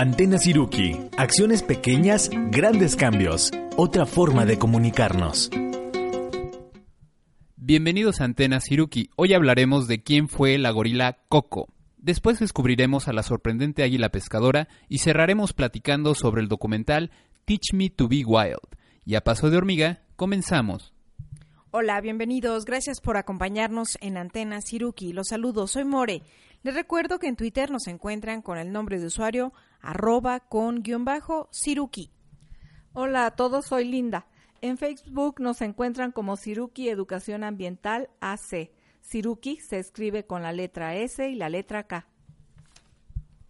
Antena Siruki. Acciones pequeñas, grandes cambios. Otra forma de comunicarnos. Bienvenidos a Antena Siruki. Hoy hablaremos de quién fue la gorila Coco. Después descubriremos a la sorprendente águila pescadora y cerraremos platicando sobre el documental Teach Me to Be Wild. Y a paso de hormiga, comenzamos. Hola, bienvenidos. Gracias por acompañarnos en Antena Siruki. Los saludos, soy More. Les recuerdo que en Twitter nos encuentran con el nombre de usuario arroba con guion bajo Siruki. Hola a todos, soy Linda. En Facebook nos encuentran como Siruki Educación Ambiental AC. Siruki se escribe con la letra S y la letra K.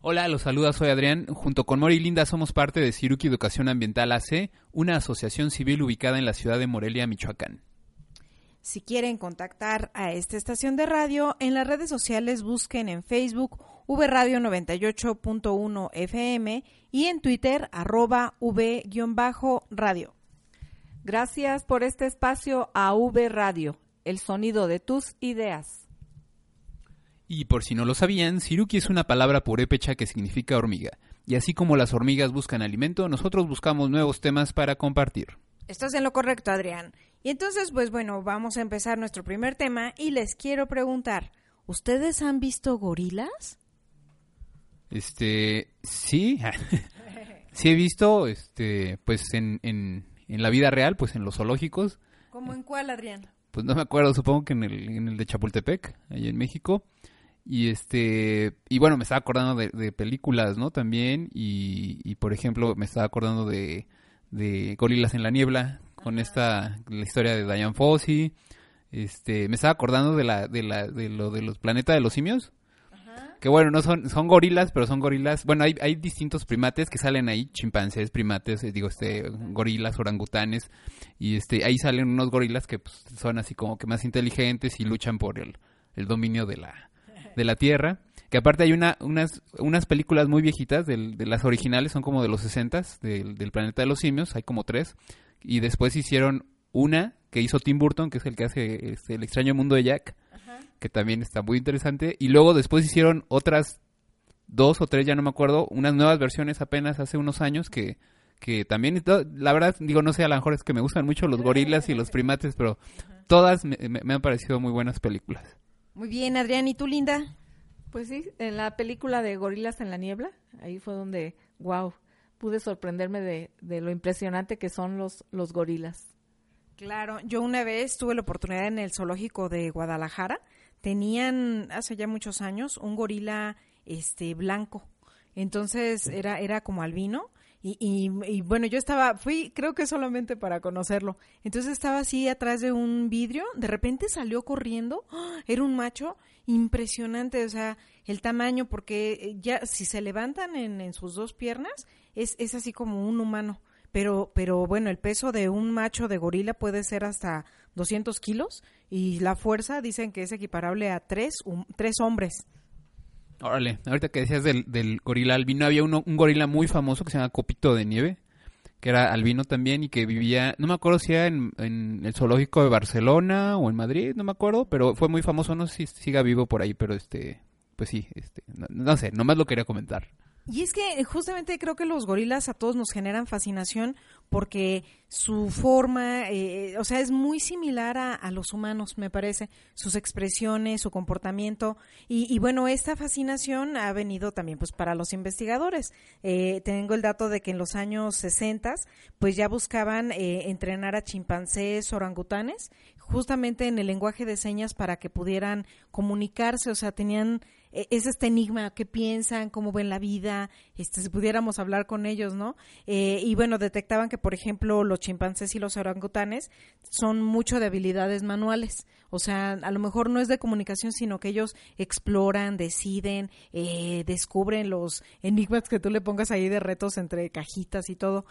Hola, los saluda, soy Adrián. Junto con Mori y Linda somos parte de Siruki Educación Ambiental AC, una asociación civil ubicada en la ciudad de Morelia, Michoacán. Si quieren contactar a esta estación de radio, en las redes sociales busquen en Facebook V-Radio 98.1 FM y en Twitter arroba V-radio. Gracias por este espacio a V Radio, el sonido de tus ideas. Y por si no lo sabían, Siruki es una palabra purépecha que significa hormiga. Y así como las hormigas buscan alimento, nosotros buscamos nuevos temas para compartir. Estás en lo correcto, Adrián. Y entonces, pues bueno, vamos a empezar nuestro primer tema y les quiero preguntar, ¿ustedes han visto gorilas? Este, sí, sí he visto, este, pues en, en, en, la vida real, pues en los zoológicos. ¿Cómo en cuál, Adrián? Pues no me acuerdo, supongo que en el, en el de Chapultepec, ahí en México. Y este, y bueno, me estaba acordando de, películas, ¿no? También, y, y, por ejemplo, me estaba acordando de, de Gorilas en la Niebla, con esta, la historia de Diane Fossey. Este, me estaba acordando de la, de la, de lo de los planetas de los simios. Que bueno, no son, son gorilas, pero son gorilas. Bueno, hay, hay distintos primates que salen ahí, chimpancés, primates, eh, digo, este, gorilas, orangutanes. Y este, ahí salen unos gorilas que pues, son así como que más inteligentes y luchan por el, el dominio de la, de la tierra. Que aparte hay una, unas, unas películas muy viejitas, de las originales, son como de los 60 del, del planeta de los simios, hay como tres y después hicieron una que hizo Tim Burton, que es el que hace este, El extraño mundo de Jack, que también está muy interesante. Y luego después hicieron otras dos o tres, ya no me acuerdo, unas nuevas versiones apenas hace unos años que, que también, la verdad, digo, no sé, a lo mejor es que me gustan mucho los gorilas y los primates, pero todas me, me, han parecido muy buenas películas. Muy bien, Adrián, ¿y tú, Linda? Pues sí, en la película de Gorilas en la Niebla, ahí fue donde, wow, pude sorprenderme de, de lo impresionante que son los, los gorilas. Claro, yo una vez tuve la oportunidad en el zoológico de Guadalajara, tenían hace ya muchos años un gorila este blanco. Entonces era era como albino y, y, bueno, yo estaba, fui creo que solamente para conocerlo. Entonces estaba así atrás de un vidrio, de repente salió corriendo, ¡ah! era un macho impresionante, o sea, el tamaño, porque ya si se levantan en, sus dos piernas, es, es así como un humano. Pero, pero bueno, el peso de un macho de gorila puede ser hasta 200 kilos y la fuerza dicen que es equiparable a tres, tres hombres. Órale, ahorita que decías del, del gorila albino, había uno, un gorila muy famoso que se llama Copito de Nieve, que era albino también y que vivía, no me acuerdo si era en, el zoológico de Barcelona o en Madrid, no me acuerdo, pero fue muy famoso, no sé si siga vivo por ahí, pero este, pues sí, este, no, no sé, nomás lo quería comentar. Y es que justamente creo que los gorilas a todos nos generan fascinación porque su forma, eh, o sea, es muy similar a, los humanos, me parece, sus expresiones, su comportamiento. Y, bueno, esta fascinación ha venido también pues para los investigadores. Eh, tengo el dato de que en los años 60 pues ya buscaban eh, entrenar a chimpancés, orangutanes, justamente en el lenguaje de señas para que pudieran comunicarse, o sea, tenían es este enigma, qué piensan, cómo ven la vida, este, si pudiéramos hablar con ellos, ¿no? Eh, y bueno, detectaban que, por ejemplo, los chimpancés y los orangutanes son mucho de habilidades manuales. O sea, a lo mejor no es de comunicación, sino que ellos exploran, deciden, eh, descubren los enigmas que tú le pongas ahí de retos entre cajitas y todo.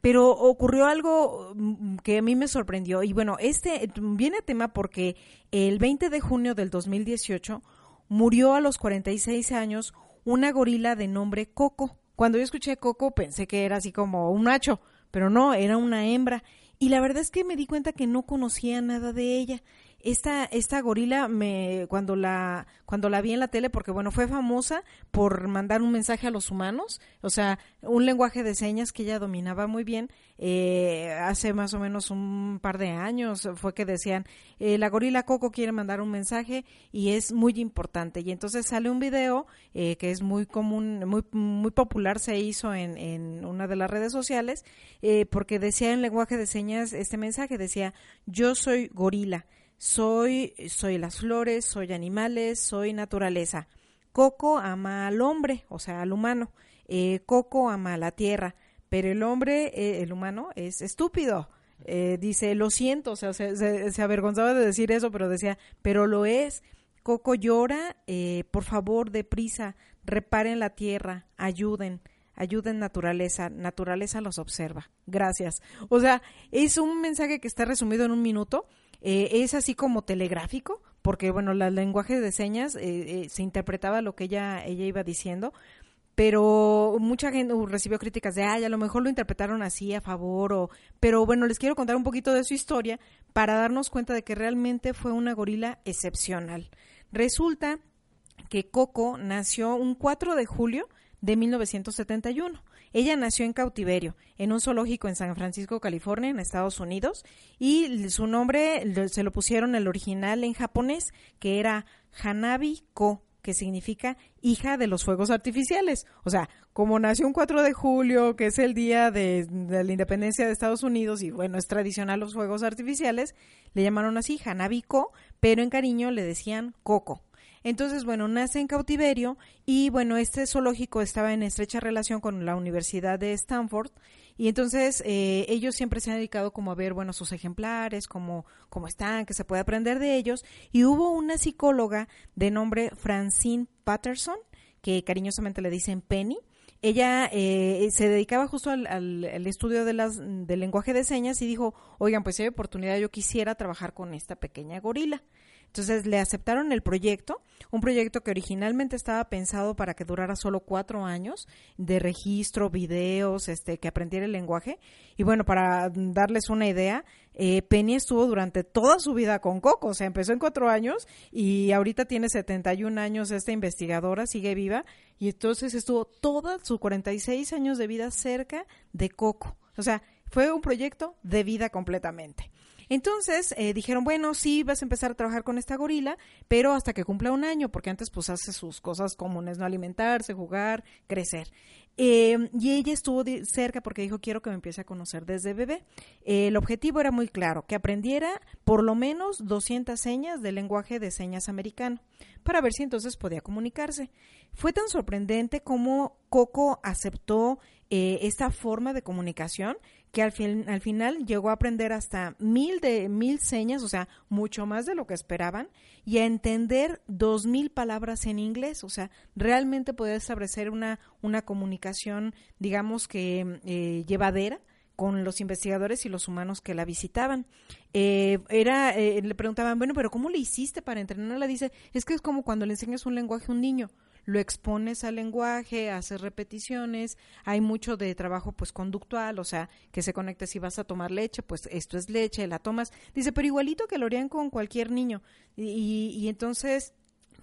Pero ocurrió algo mm, que a mí me sorprendió. Y bueno, este viene a tema porque el 20 de junio del 2018 murió a los 46 años una gorila de nombre Coco. Cuando yo escuché Coco pensé que era así como un macho, pero no, era una hembra. Y la verdad es que me di cuenta que no conocía nada de ella. Esta, esta gorila me, cuando la, cuando la vi en la tele, porque bueno, fue famosa por mandar un mensaje a los humanos, o sea, un lenguaje de señas que ella dominaba muy bien, eh, hace más o menos un par de años fue que decían, eh, la gorila Coco quiere mandar un mensaje y es muy importante. Y entonces sale un video eh, que es muy común, muy, muy popular, se hizo en, en una de las redes sociales, eh, porque decía en lenguaje de señas este mensaje, decía, yo soy gorila, soy, soy las flores, soy animales, soy naturaleza. Coco ama al hombre, o sea, al humano. Eh, Coco ama a la tierra, pero el hombre, eh, el humano, es estúpido. Eh, dice, lo siento, o sea, se, se, se, avergonzaba de decir eso, pero decía, pero lo es. Coco llora, eh, por favor, deprisa, reparen la tierra, ayuden ayuden naturaleza, naturaleza los observa. Gracias. O sea, es un mensaje que está resumido en un minuto, eh, es así como telegráfico, porque bueno, el lenguaje de señas eh, eh, se interpretaba lo que ella, ella iba diciendo, pero mucha gente uh, recibió críticas de, ay, a lo mejor lo interpretaron así a favor, o, pero bueno, les quiero contar un poquito de su historia para darnos cuenta de que realmente fue una gorila excepcional. Resulta que Coco nació un 4 de julio de 1971. Ella nació en cautiverio, en un zoológico en San Francisco, California, en Estados Unidos, y su nombre se lo pusieron el original en japonés, que era Hanabi Ko, que significa hija de los fuegos artificiales. O sea, como nació un 4 de julio, que es el día de, de, la independencia de Estados Unidos, y bueno, es tradicional los fuegos artificiales, le llamaron así Hanabi Ko, pero en cariño le decían Coco. Entonces, bueno, nace en cautiverio y bueno, este zoológico estaba en estrecha relación con la Universidad de Stanford y entonces eh, ellos siempre se han dedicado como a ver, bueno, sus ejemplares, cómo, cómo están, que se puede aprender de ellos y hubo una psicóloga de nombre Francine Patterson, que cariñosamente le dicen Penny, ella eh, se dedicaba justo al, estudio de las, del lenguaje de señas y dijo, oigan, pues si hay oportunidad yo quisiera trabajar con esta pequeña gorila. Entonces le aceptaron el proyecto, un proyecto que originalmente estaba pensado para que durara solo cuatro años de registro, videos, este, que aprendiera el lenguaje. Y bueno, para darles una idea, eh, Penny estuvo durante toda su vida con Coco, o sea, empezó en cuatro años y ahorita tiene 71 años esta investigadora, sigue viva, y entonces estuvo todos sus 46 años de vida cerca de Coco. O sea, fue un proyecto de vida completamente. Entonces eh, dijeron, bueno, sí, vas a empezar a trabajar con esta gorila, pero hasta que cumpla un año, porque antes pues hace sus cosas comunes, no alimentarse, jugar, crecer. Eh, y ella estuvo cerca porque dijo, quiero que me empiece a conocer desde bebé. Eh, el objetivo era muy claro, que aprendiera por lo menos 200 señas del lenguaje de señas americano, para ver si entonces podía comunicarse. Fue tan sorprendente como Coco aceptó esta forma de comunicación que al, fin, al final llegó a aprender hasta mil de mil señas, o sea, mucho más de lo que esperaban, y a entender dos mil palabras en inglés, o sea, realmente poder establecer una, una comunicación, digamos que eh, llevadera con los investigadores y los humanos que la visitaban. Eh, era, eh, le preguntaban, bueno, pero ¿cómo le hiciste para entrenarla? Dice, es que es como cuando le enseñas un lenguaje a un niño lo expones al lenguaje, haces repeticiones, hay mucho de trabajo pues conductual, o sea, que se conecte si vas a tomar leche, pues esto es leche, la tomas, dice, pero igualito que lo harían con cualquier niño. Y, y, entonces,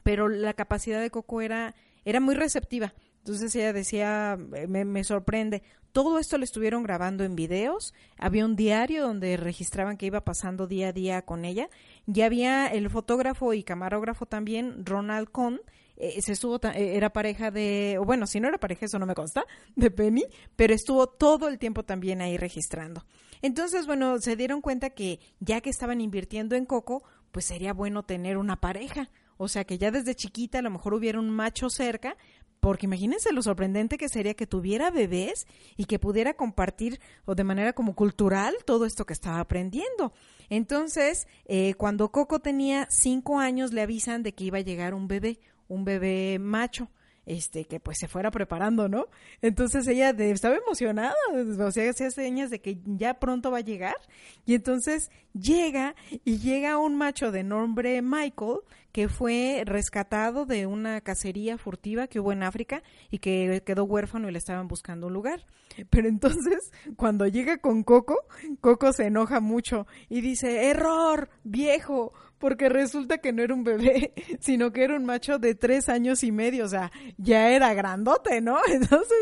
pero la capacidad de Coco era, era muy receptiva. Entonces ella decía, me, me, sorprende, todo esto lo estuvieron grabando en videos, había un diario donde registraban que iba pasando día a día con ella, y había el fotógrafo y camarógrafo también, Ronald Cohn, eh, se estuvo, eh, era pareja de, bueno, si no era pareja, eso no me consta, de Penny, pero estuvo todo el tiempo también ahí registrando. Entonces, bueno, se dieron cuenta que ya que estaban invirtiendo en Coco, pues sería bueno tener una pareja. O sea, que ya desde chiquita a lo mejor hubiera un macho cerca, porque imagínense lo sorprendente que sería que tuviera bebés y que pudiera compartir o de manera como cultural todo esto que estaba aprendiendo. Entonces, eh, cuando Coco tenía cinco años, le avisan de que iba a llegar un bebé, un bebé macho este, que pues se fuera preparando, ¿no? Entonces ella estaba emocionada, o sea, hacía señas de que ya pronto va a llegar, y entonces llega, y llega un macho de nombre Michael, que fue rescatado de una cacería furtiva que hubo en África y que quedó huérfano y le estaban buscando un lugar. Pero entonces, cuando llega con Coco, Coco se enoja mucho y dice, error, viejo, porque resulta que no era un bebé, sino que era un macho de tres años y medio, o sea, ya era grandote, ¿no? Entonces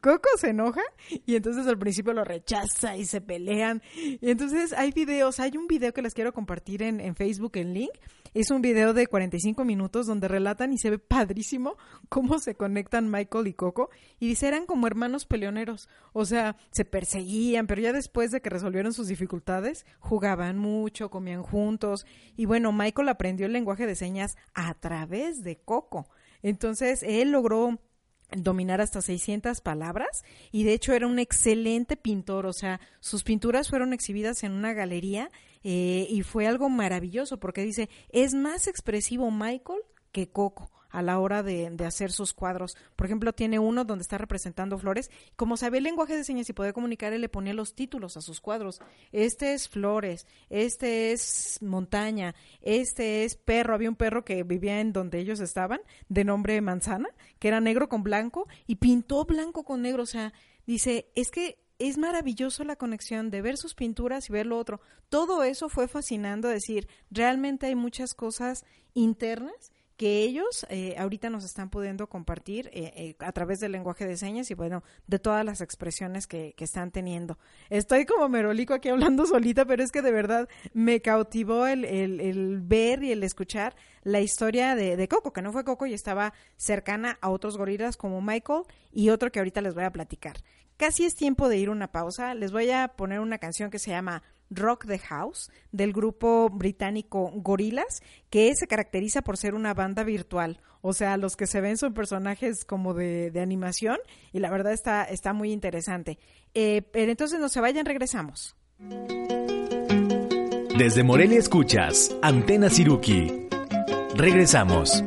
Coco se enoja y entonces al principio lo rechaza y se pelean. Y entonces hay videos, hay un video que les quiero compartir en, en Facebook, en link, es un video de 45 minutos donde relatan y se ve padrísimo cómo se conectan Michael y Coco. Y dice, eran como hermanos peleoneros. O sea, se perseguían, pero ya después de que resolvieron sus dificultades, jugaban mucho, comían juntos. Y bueno, Michael aprendió el lenguaje de señas a través de Coco. Entonces, él logró dominar hasta 600 palabras y de hecho era un excelente pintor, o sea, sus pinturas fueron exhibidas en una galería eh, y fue algo maravilloso porque dice, es más expresivo Michael que Coco a la hora de, hacer sus cuadros. Por ejemplo, tiene uno donde está representando flores. Como sabe el lenguaje de señas y puede comunicar, él le ponía los títulos a sus cuadros. Este es flores, este es montaña, este es perro. Había un perro que vivía en donde ellos estaban, de nombre Manzana, que era negro con blanco, y pintó blanco con negro. O sea, dice, es que es maravilloso la conexión de ver sus pinturas y ver lo otro. Todo eso fue fascinando, decir, realmente hay muchas cosas internas que ellos eh, ahorita nos están pudiendo compartir eh, eh, a través del lenguaje de señas y bueno, de todas las expresiones que, que, están teniendo. Estoy como merolico aquí hablando solita, pero es que de verdad me cautivó el, ver y el escuchar la historia de, de, Coco, que no fue Coco y estaba cercana a otros gorilas como Michael y otro que ahorita les voy a platicar. Casi es tiempo de ir una pausa. Les voy a poner una canción que se llama Rock the House del grupo británico Gorillaz, que se caracteriza por ser una banda virtual. O sea, los que se ven son personajes como de, de animación y la verdad está, está muy interesante. Eh, pero entonces no se vayan, regresamos. Desde Morelia escuchas Antena Siruki. Regresamos.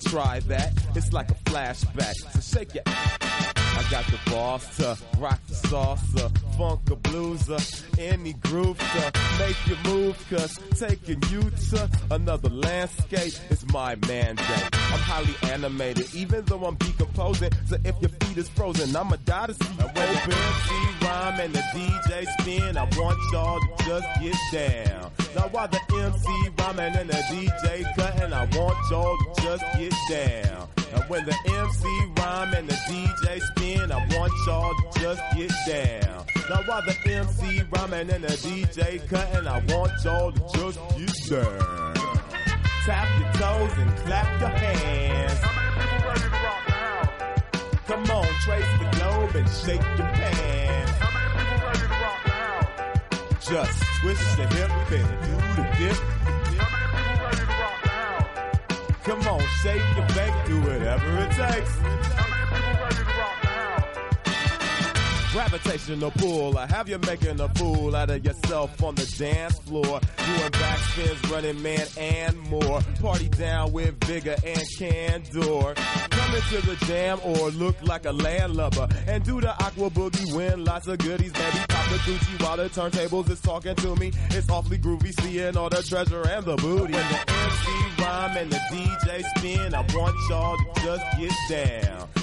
Try that. It's like a flashback. So shake your. I got the boss to rock the salsa, blueser, any groove to make you move, cause taking you to another landscape is my mandate. I'm highly animated, even though I'm decomposing. So if your feet is frozen, I'ma die to see you open. Rhyme and the DJ spin, I want y'all to just get down. Now while the MC rhyming and the DJ cutting, I want y'all to just get down. And when the MC rhyme and the DJ spin, I want y'all to just get down. Now while the MC rhyming and the DJ cutting, I want y'all to just get down. Tap your toes and clap your hands. Come on, trace the globe and shake your pants. Just twist the hip and do the dip. Come on, shake your bank, do whatever it takes. Gravitational pull, I have you making a fool out of yourself on the dance floor. Doing backspins, running man, and more. Party down with vigor and candor. Come into the jam or look like a landlubber. And do the aqua boogie, win lots of goodies, baby. Pop the Gucci while the turntables is talking to me. It's awfully groovy, seeing all the treasure and the booty. When the MC rhyme and the DJ spin, I want y'all to just get down.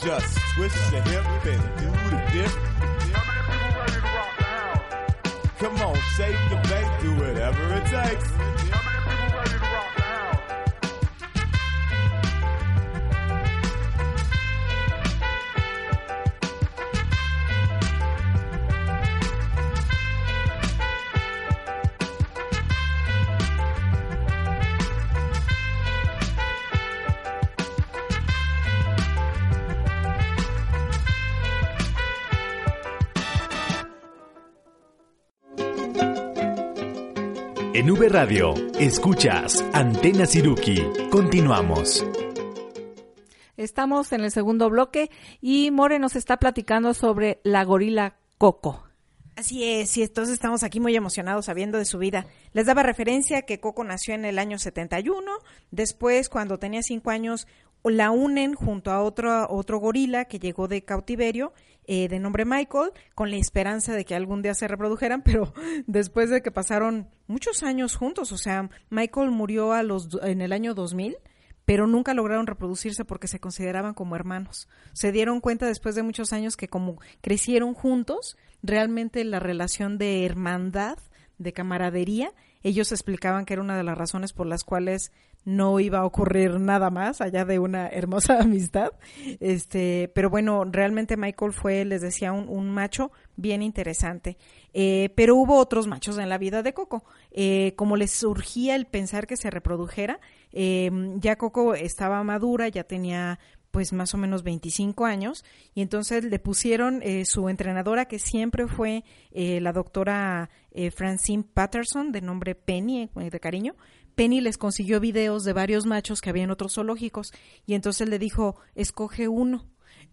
Just twist your hip and do the dip. Come on, shake your bank, do whatever it takes. En V Radio, escuchas Antena Siruki. Continuamos. Estamos en el segundo bloque y More nos está platicando sobre la gorila Coco. Así es, y entonces estamos aquí muy emocionados sabiendo de su vida. Les daba referencia que Coco nació en el año 71, después cuando tenía cinco años la unen junto a otro, otro gorila que llegó de cautiverio eh, de nombre Michael, con la esperanza de que algún día se reprodujeran, pero después de que pasaron muchos años juntos, o sea, Michael murió a los, en el año 2000 pero nunca lograron reproducirse porque se consideraban como hermanos. Se dieron cuenta después de muchos años que como crecieron juntos, realmente la relación de hermandad, de camaradería, ellos explicaban que era una de las razones por las cuales no iba a ocurrir nada más allá de una hermosa amistad. Este, pero bueno, realmente Michael fue, les decía, un, macho bien interesante. Eh, pero hubo otros machos en la vida de Coco. Eh, como les surgía el pensar que se reprodujera, eh, ya Coco estaba madura, ya tenía pues más o menos 25 años y entonces le pusieron eh, su entrenadora que siempre fue eh, la doctora eh, Francine Patterson de nombre Penny de cariño Penny les consiguió videos de varios machos que había en otros zoológicos y entonces le dijo escoge uno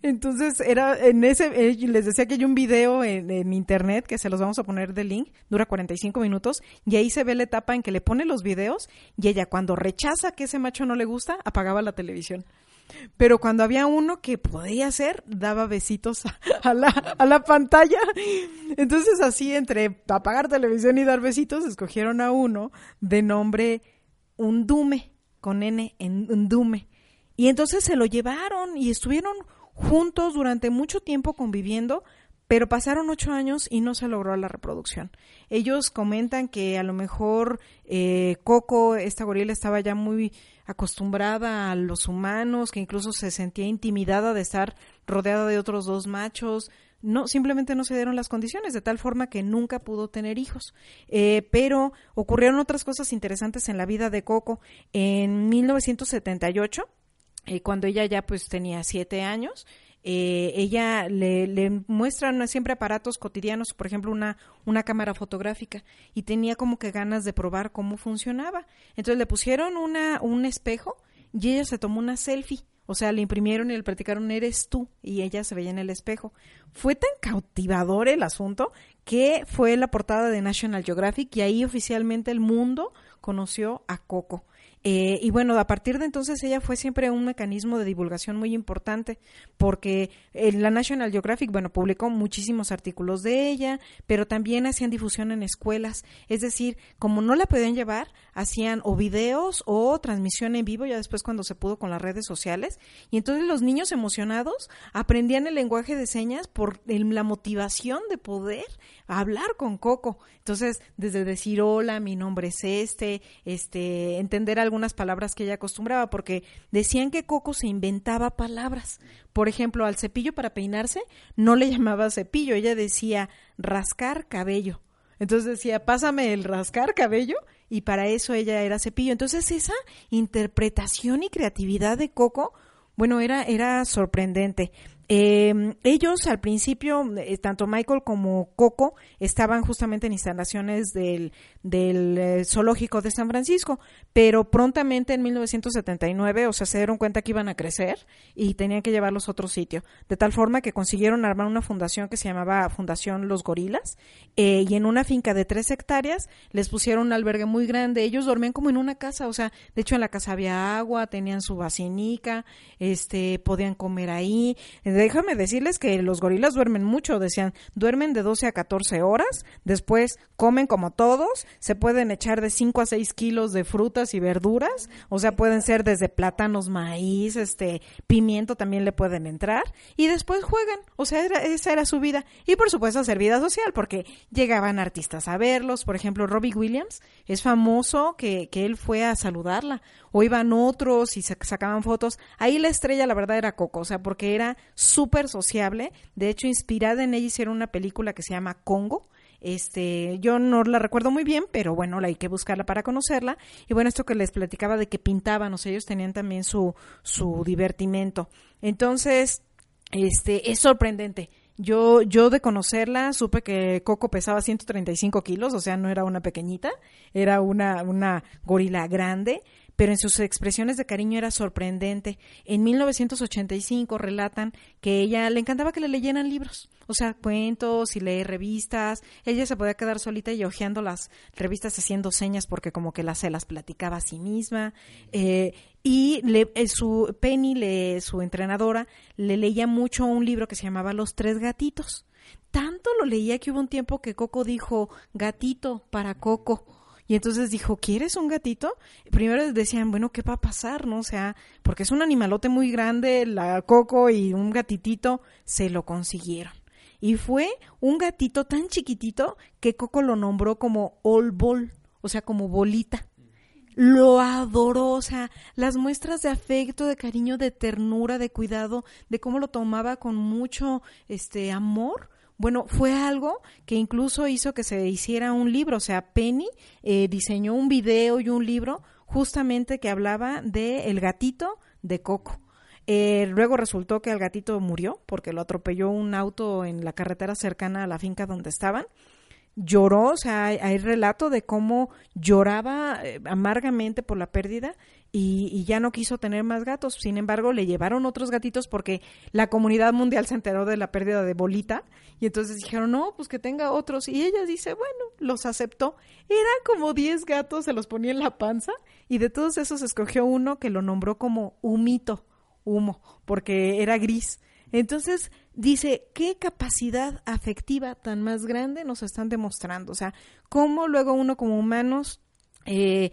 entonces era en ese, les decía que hay un video en, internet que se los vamos a poner de link, dura 45 minutos y ahí se ve la etapa en que le pone los videos y ella cuando rechaza que ese macho no le gusta, apagaba la televisión. Pero cuando había uno que podía ser, daba besitos a, la, a la pantalla. Entonces así entre apagar televisión y dar besitos, escogieron a uno de nombre Undume, con N en Undume. Y entonces se lo llevaron y estuvieron juntos durante mucho tiempo conviviendo, pero pasaron ocho años y no se logró la reproducción. Ellos comentan que a lo mejor eh, Coco, esta gorila, estaba ya muy acostumbrada a los humanos, que incluso se sentía intimidada de estar rodeada de otros dos machos. No, simplemente no se dieron las condiciones, de tal forma que nunca pudo tener hijos. Eh, pero ocurrieron otras cosas interesantes en la vida de Coco. En 1978, eh, cuando ella ya pues tenía siete años, eh, ella le, le muestran siempre aparatos cotidianos, por ejemplo, una, una cámara fotográfica, y tenía como que ganas de probar cómo funcionaba. Entonces le pusieron una, un espejo y ella se tomó una selfie. O sea, le imprimieron y le platicaron, eres tú, y ella se veía en el espejo. Fue tan cautivador el asunto que fue la portada de National Geographic y ahí oficialmente el mundo conoció a Coco. Eh, y bueno, a partir de entonces ella fue siempre un mecanismo de divulgación muy importante porque eh, la National Geographic, bueno, publicó muchísimos artículos de ella, pero también hacían difusión en escuelas. Es decir, como no la podían llevar, hacían o videos o transmisión en vivo, ya después cuando se pudo con las redes sociales. Y entonces los niños emocionados aprendían el lenguaje de señas por la motivación de poder hablar con Coco. Entonces, desde decir hola, mi nombre es este, este, entender algunas palabras que ella acostumbraba, porque decían que Coco se inventaba palabras. Por ejemplo, al cepillo para peinarse no le llamaba cepillo, ella decía rascar cabello. Entonces decía, pásame el rascar cabello y para eso ella era cepillo. Entonces esa interpretación y creatividad de Coco, bueno, era, era sorprendente. Eh, ellos al principio, eh, tanto Michael como Coco, estaban justamente en instalaciones del, del eh, zoológico de San Francisco, pero prontamente en 1979, o sea, se dieron cuenta que iban a crecer y tenían que llevarlos a otro sitio, de tal forma que consiguieron armar una fundación que se llamaba Fundación Los Gorilas, y en una finca de tres hectáreas les pusieron un albergue muy grande, ellos dormían como en una casa, o sea, de hecho en la casa había agua, tenían su vacinica, este, podían comer ahí, déjame decirles que los gorilas duermen mucho, decían, duermen de 12 a 14 horas, después comen como todos, se pueden echar de 5 a 6 kilos de frutas y verduras, o sea, pueden ser desde plátanos, maíz, este, pimiento también le pueden entrar, y después juegan, o sea, esa era su vida, y por supuesto hacer vida social, porque llegaban artistas a verlos, por ejemplo, Robbie Williams es famoso que, que él fue a saludarla, o iban otros y sacaban fotos, ahí la estrella la verdad era Coco, o sea, porque era súper sociable. De hecho, inspirada en ella hicieron una película que se llama Congo. Este, yo no la recuerdo muy bien, pero bueno, la hay que buscarla para conocerla. Y bueno, esto que les platicaba de que pintaban, o sea, ellos tenían también su, su divertimento. Entonces, este, es sorprendente Yo, yo de conocerla supe que Coco pesaba 135 kilos, o sea, no era una pequeñita, era una, una gorila grande pero en sus expresiones de cariño era sorprendente. En 1985 relatan que ella le encantaba que le leyeran libros, o sea, cuentos y leer revistas. Ella se podía quedar solita y hojeando las revistas haciendo señas porque como que las, se las platicaba a sí misma. Eh, y le, eh, su Penny, le, su entrenadora, le leía mucho un libro que se llamaba Los Tres Gatitos. Tanto lo leía que hubo un tiempo que Coco dijo, gatito para Coco y entonces dijo, ¿quieres un gatito? Primero decían, bueno, ¿qué va a pasar? ¿No? O sea, porque es un animalote muy grande, la Coco y un gatitito se lo consiguieron. Y fue un gatito tan chiquitito que Coco lo nombró como All Ball, o sea, como bolita. Lo adoró, o sea, las muestras de afecto, de cariño, de ternura, de cuidado, de cómo lo tomaba con mucho este amor, bueno, fue algo que incluso hizo que se hiciera un libro, o sea, Penny eh, diseñó un video y un libro justamente que hablaba de el gatito de Coco. Eh, luego resultó que el gatito murió porque lo atropelló un auto en la carretera cercana a la finca donde estaban lloró, o sea, hay, relato de cómo lloraba eh, amargamente por la pérdida y, ya no quiso tener más gatos. Sin embargo, le llevaron otros gatitos porque la comunidad mundial se enteró de la pérdida de Bolita y entonces dijeron, no, pues que tenga otros. Y ella dice, bueno, los aceptó. Eran como 10 gatos, se los ponía en la panza y de todos esos escogió uno que lo nombró como Humito, humo, porque era gris. Entonces, dice, ¿qué capacidad afectiva tan más grande nos están demostrando? O sea, cómo luego uno como humanos eh,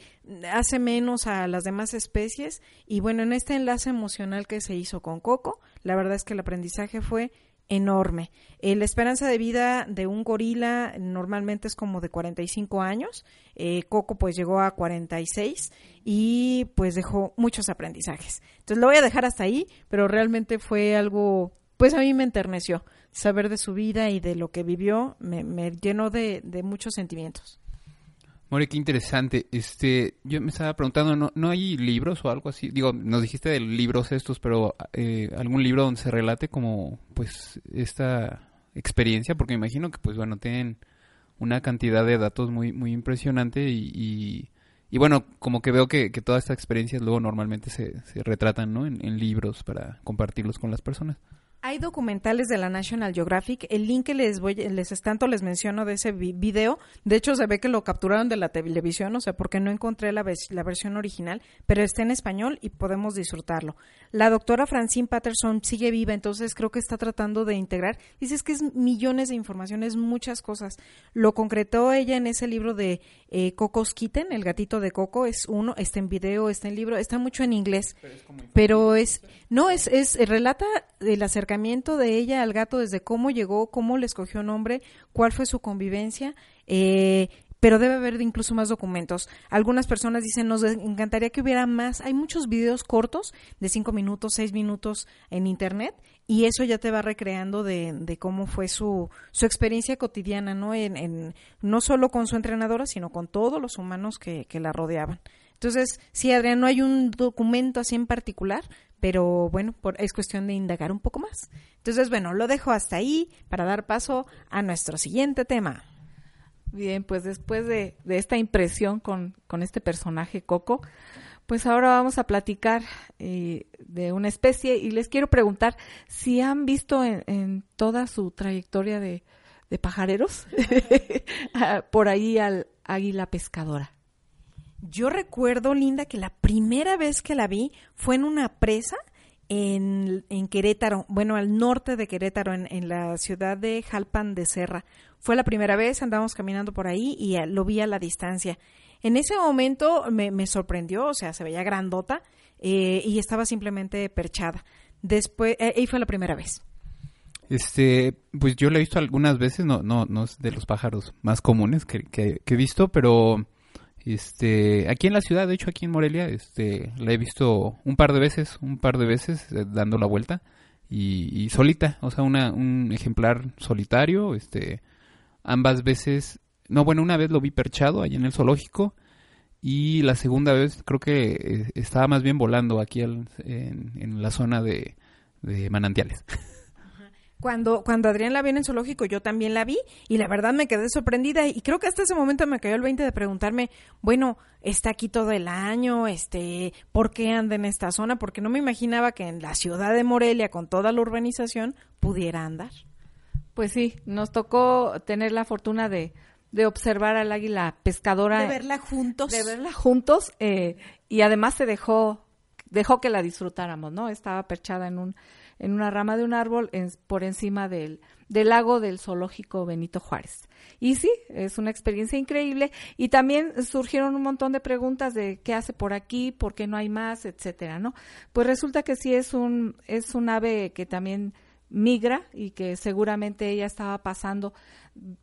hace menos a las demás especies. Y bueno, en este enlace emocional que se hizo con Coco, la verdad es que el aprendizaje fue enorme. Eh, la esperanza de vida de un gorila normalmente es como de 45 años. Eh, Coco pues llegó a 46 y pues dejó muchos aprendizajes. Entonces lo voy a dejar hasta ahí, pero realmente fue algo pues a mí me enterneció. Saber de su vida y de lo que vivió me, llenó de, muchos sentimientos. More, qué interesante. Este, yo me estaba preguntando, ¿no, ¿no hay libros o algo así? Digo, nos dijiste de libros estos, pero eh, algún libro donde se relate como, pues, esta experiencia, porque me imagino que, pues, bueno, tienen una cantidad de datos muy, muy impresionante y, y, bueno, como que veo que, que todas estas experiencias luego normalmente se, se retratan, ¿no? En, en libros para compartirlos con las personas. Hay documentales de la National Geographic. El link que les voy, les tanto les menciono de ese video. De hecho, se ve que lo capturaron de la televisión, o sea, porque no encontré la, la versión original, pero está en español y podemos disfrutarlo. La doctora Francine Patterson sigue viva, entonces creo que está tratando de integrar. Dices que es millones de informaciones, muchas cosas. Lo concretó ella en ese libro de eh, Coco's Kitten, el gatito de Coco, es uno, está en video, está en libro, está mucho en inglés, pero es, no, es, es, relata el acercamiento de ella al gato desde cómo llegó, cómo le escogió nombre, cuál fue su convivencia, eh, pero debe haber incluso más documentos. Algunas personas dicen, nos encantaría que hubiera más. Hay muchos videos cortos de cinco minutos, seis minutos en Internet y eso ya te va recreando de, de cómo fue su, su experiencia cotidiana, ¿no? En, en, no solo con su entrenadora, sino con todos los humanos que, que la rodeaban. Entonces, sí, Adrián, no hay un documento así en particular, pero bueno, por, es cuestión de indagar un poco más. Entonces, bueno, lo dejo hasta ahí para dar paso a nuestro siguiente tema. Bien, pues después de, esta impresión con, este personaje Coco, pues ahora vamos a platicar eh, de una especie y les quiero preguntar si han visto en, toda su trayectoria de, de pajareros por ahí al águila pescadora. Yo recuerdo, Linda, que la primera vez que la vi fue en una presa en, en Querétaro, bueno, al norte de Querétaro, en, la ciudad de Jalpan de Serra. Fue la primera vez, andábamos caminando por ahí y eh, lo vi a la distancia. En ese momento me, sorprendió, o sea, se veía grandota eh, y estaba simplemente perchada. Después, eh, ahí fue la primera vez. Este, pues yo la he visto algunas veces, no, no, no es de los pájaros más comunes que, he visto, pero este, aquí en la ciudad, de hecho aquí en Morelia, este, la he visto un par de veces, un par de veces dando la vuelta y, y solita, o sea, una, un ejemplar solitario, este, ambas veces, no, bueno, una vez lo vi perchado allí en el zoológico y la segunda vez creo que eh, estaba más bien volando aquí en, la zona de, manantiales. Cuando, cuando Adrián la vi en el zoológico, yo también la vi y la verdad me quedé sorprendida y creo que hasta ese momento me cayó el 20 de preguntarme, bueno, está aquí todo el año, este, ¿por qué anda en esta zona? Porque no me imaginaba que en la ciudad de Morelia, con toda la urbanización, pudiera andar. Pues sí, nos tocó tener la fortuna de, de observar al águila pescadora. De verla juntos. De verla juntos eh, y además se dejó, dejó que la disfrutáramos, ¿no? Estaba perchada en un en una rama de un árbol por encima del, del lago del zoológico Benito Juárez. Y sí, es una experiencia increíble y también surgieron un montón de preguntas de qué hace por aquí, por qué no hay más, etcétera, ¿no? Pues resulta que sí es un es un ave que también migra y que seguramente ella estaba pasando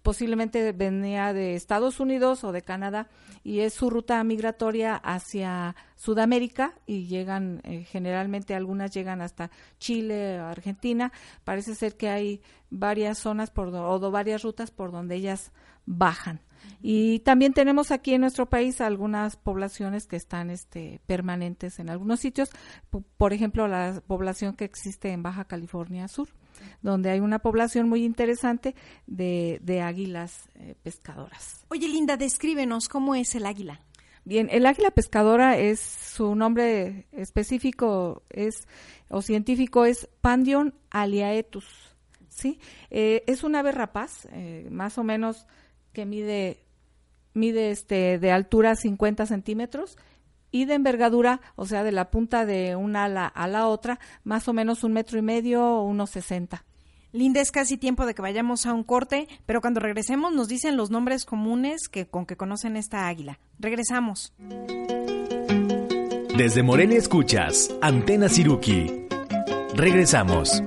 posiblemente venía de Estados Unidos o de Canadá y es su ruta migratoria hacia Sudamérica y llegan eh, generalmente algunas llegan hasta Chile, Argentina. Parece ser que hay varias zonas por o varias rutas por donde ellas bajan. Y también tenemos aquí en nuestro país algunas poblaciones que están este, permanentes en algunos sitios, por ejemplo, la población que existe en Baja California Sur donde hay una población muy interesante de, de águilas eh, pescadoras. Oye, Linda, descríbenos cómo es el águila. Bien, el águila pescadora es su nombre específico es o científico es Pandion aliaetus, ¿sí? Eh, es un ave rapaz, eh, más o menos que mide mide este de altura 50 centímetros y de envergadura, o sea, de la punta de una ala a la otra, más o menos un metro y medio o unos sesenta. Linda, es casi tiempo de que vayamos a un corte, pero cuando regresemos nos dicen los nombres comunes que con que conocen esta águila. Regresamos. Desde Morelia escuchas Antena Siruki. Regresamos.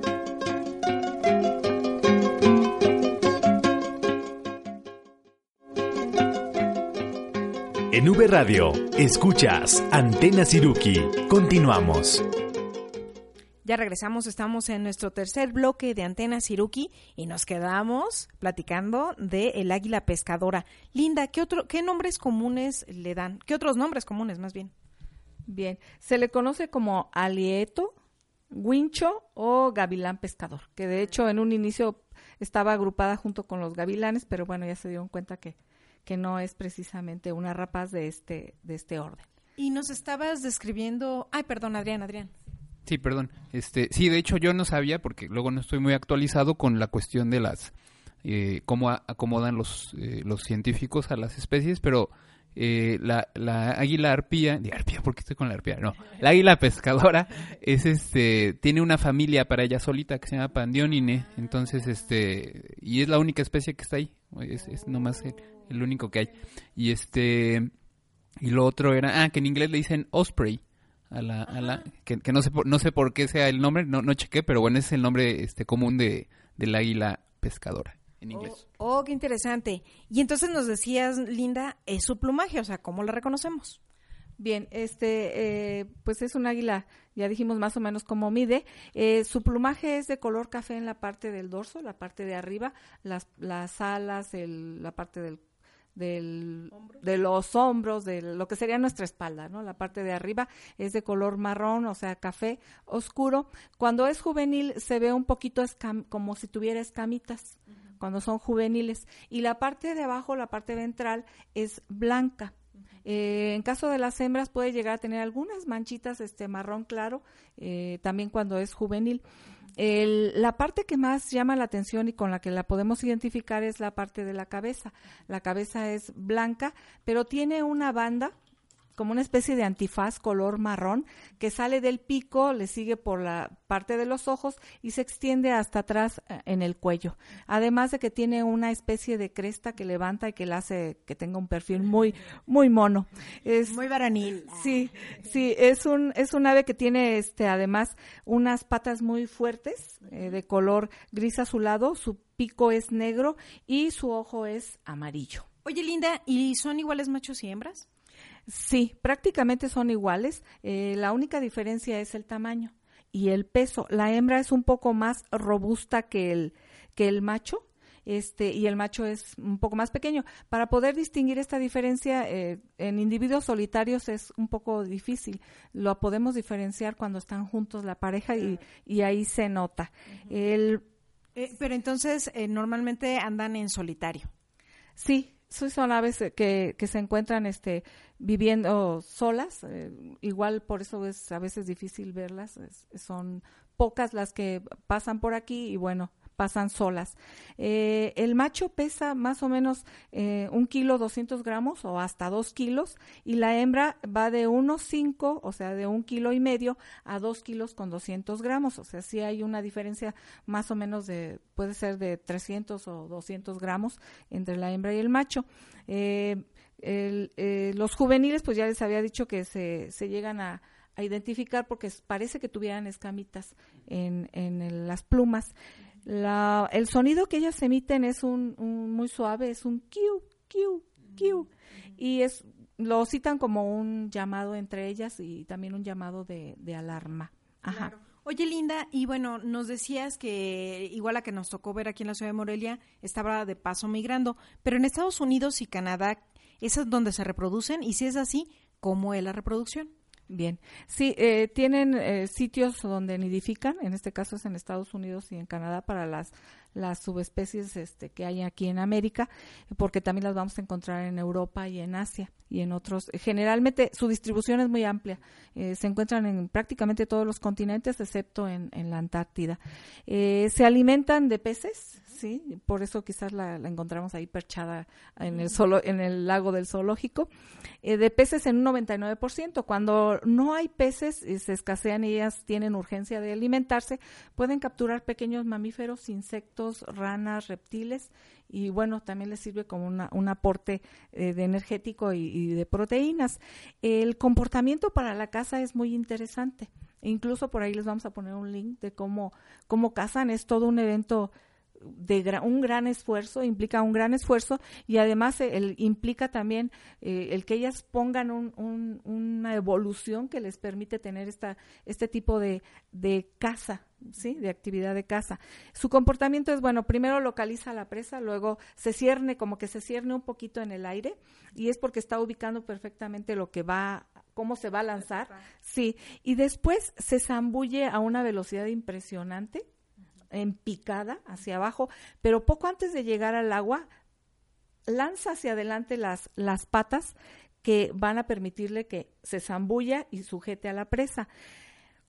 En V Radio, escuchas Antena Siruki. Continuamos. Ya regresamos, estamos en nuestro tercer bloque de Antena Siruki y nos quedamos platicando de el águila pescadora. Linda, ¿qué, otro, ¿qué nombres comunes le dan? ¿Qué otros nombres comunes más bien? Bien, se le conoce como alieto, guincho o gavilán pescador, que de hecho en un inicio estaba agrupada junto con los gavilanes, pero bueno, ya se dieron cuenta que que no es precisamente una rapaz de este, de este orden. Y nos estabas describiendo, ay, perdón, Adrián, Adrián. Sí, perdón. Este, sí, de hecho yo no sabía porque luego no estoy muy actualizado con la cuestión de las eh, cómo acomodan los eh, los científicos a las especies, pero eh, la, la águila arpía, de arpía, ¿por qué estoy con la arpía? No, la águila pescadora es este, tiene una familia para ella solita que se llama Pandionine, entonces este, y es la única especie que está ahí, es, es nomás el, el único que hay. Y este y lo otro era, ah, que en inglés le dicen osprey a la, a la que, no sé por, no sé por qué sea el nombre, no no chequé, pero bueno, ese es el nombre este común de del águila pescadora en inglés. Oh, oh, qué interesante. Y entonces nos decías, Linda, es su plumaje, o sea, ¿cómo la reconocemos? Bien, este, eh, pues es un águila, ya dijimos más o menos cómo mide. Eh, su plumaje es de color café en la parte del dorso, la parte de arriba, las, las alas, el, la parte del del, de los hombros, de lo que sería nuestra espalda, ¿no? La parte de arriba es de color marrón, o sea, café oscuro. Cuando es juvenil se ve un poquito como si tuviera escamitas, cuando son juveniles. Y la parte de abajo, la parte ventral, es blanca. Eh, en caso de las hembras puede llegar a tener algunas manchitas este marrón claro, eh, también cuando es juvenil. La parte que más llama la atención y con la que la podemos identificar es la parte de la cabeza. La cabeza es blanca, pero tiene una banda como una especie de antifaz color marrón que sale del pico, le sigue por la parte de los ojos y se extiende hasta atrás eh, en el cuello. Además de que tiene una especie de cresta que levanta y que le hace que tenga un perfil muy muy mono. Es muy varonil. Sí, sí, es un es un ave que tiene este además unas patas muy fuertes eh, de color gris azulado, su pico es negro y su ojo es amarillo. Oye, Linda, ¿y son iguales machos y hembras? Sí, prácticamente son iguales. Eh, la única diferencia es el tamaño y el peso. La hembra es un poco más robusta que el, que el macho. Este, y el macho es un poco más pequeño. Para poder distinguir esta diferencia eh, en individuos solitarios es un poco difícil. Lo podemos diferenciar cuando están juntos la pareja y, y ahí se nota. El Eh, pero entonces eh, normalmente andan en solitario. Sí, sí son aves eh, que, que se encuentran este viviendo solas, eh, igual por eso es a veces difícil verlas, son pocas las que pasan por aquí y bueno, pasan solas. Eh, el macho pesa más o menos eh, un kilo 200 gramos o hasta dos kilos y la hembra va de unos 5, o sea, de un kilo y medio a dos kilos con 200 gramos. O sea, sí hay una diferencia más o menos de, puede ser de 300 o 200 gramos entre la hembra y el macho. Eh, los juveniles, pues ya les había dicho que se, se llegan a, a identificar porque parece que tuvieran escamitas en, en las plumas. La, el sonido que ellas emiten es un, un muy suave, es un kiu, kiu, kiu. Y es, lo citan como un llamado entre ellas y también un llamado de, alarma. Oye, Linda, y bueno, nos decías que igual a que nos tocó ver aquí en la ciudad de Morelia, estaba de paso migrando, pero en Estados Unidos y Canadá, ¿es donde se reproducen? Y si es así, ¿cómo es la reproducción? Bien, sí, eh, tienen eh, sitios donde nidifican, en este caso es en Estados Unidos y en Canadá para las, las subespecies este, que hay aquí en América, porque también las vamos a encontrar en Europa y en Asia y en otros. Generalmente su distribución es muy amplia, eh, se encuentran en prácticamente todos los continentes excepto en, la Antártida. Eh, se alimentan de peces, sí, por eso quizás la, encontramos ahí perchada en el, solo, en el lago del zoológico, eh, de peces en un 99%. Cuando no hay peces se escasean y ellas tienen urgencia de alimentarse, pueden capturar pequeños mamíferos, insectos, ranas, reptiles y bueno, también les sirve como una, un aporte eh, de energético y, y de proteínas. El comportamiento para la caza es muy interesante. Incluso por ahí les vamos a poner un link de cómo, cómo cazan. Es todo un evento de gra- un gran esfuerzo, implica un gran esfuerzo y además eh, el, implica también eh, el que ellas pongan un- un- una evolución que les permite tener esta, este tipo de, de caza, ¿sí? De actividad de caza. Su comportamiento es, bueno, primero localiza la presa, luego se cierne, como que se cierne un poquito en el aire y es porque está ubicando perfectamente lo que va, cómo se va a lanzar, sí, y después se zambulle a una velocidad impresionante en picada hacia abajo, pero poco antes de llegar al agua, lanza hacia adelante las, las patas que van a permitirle que se zambulla y sujete a la presa.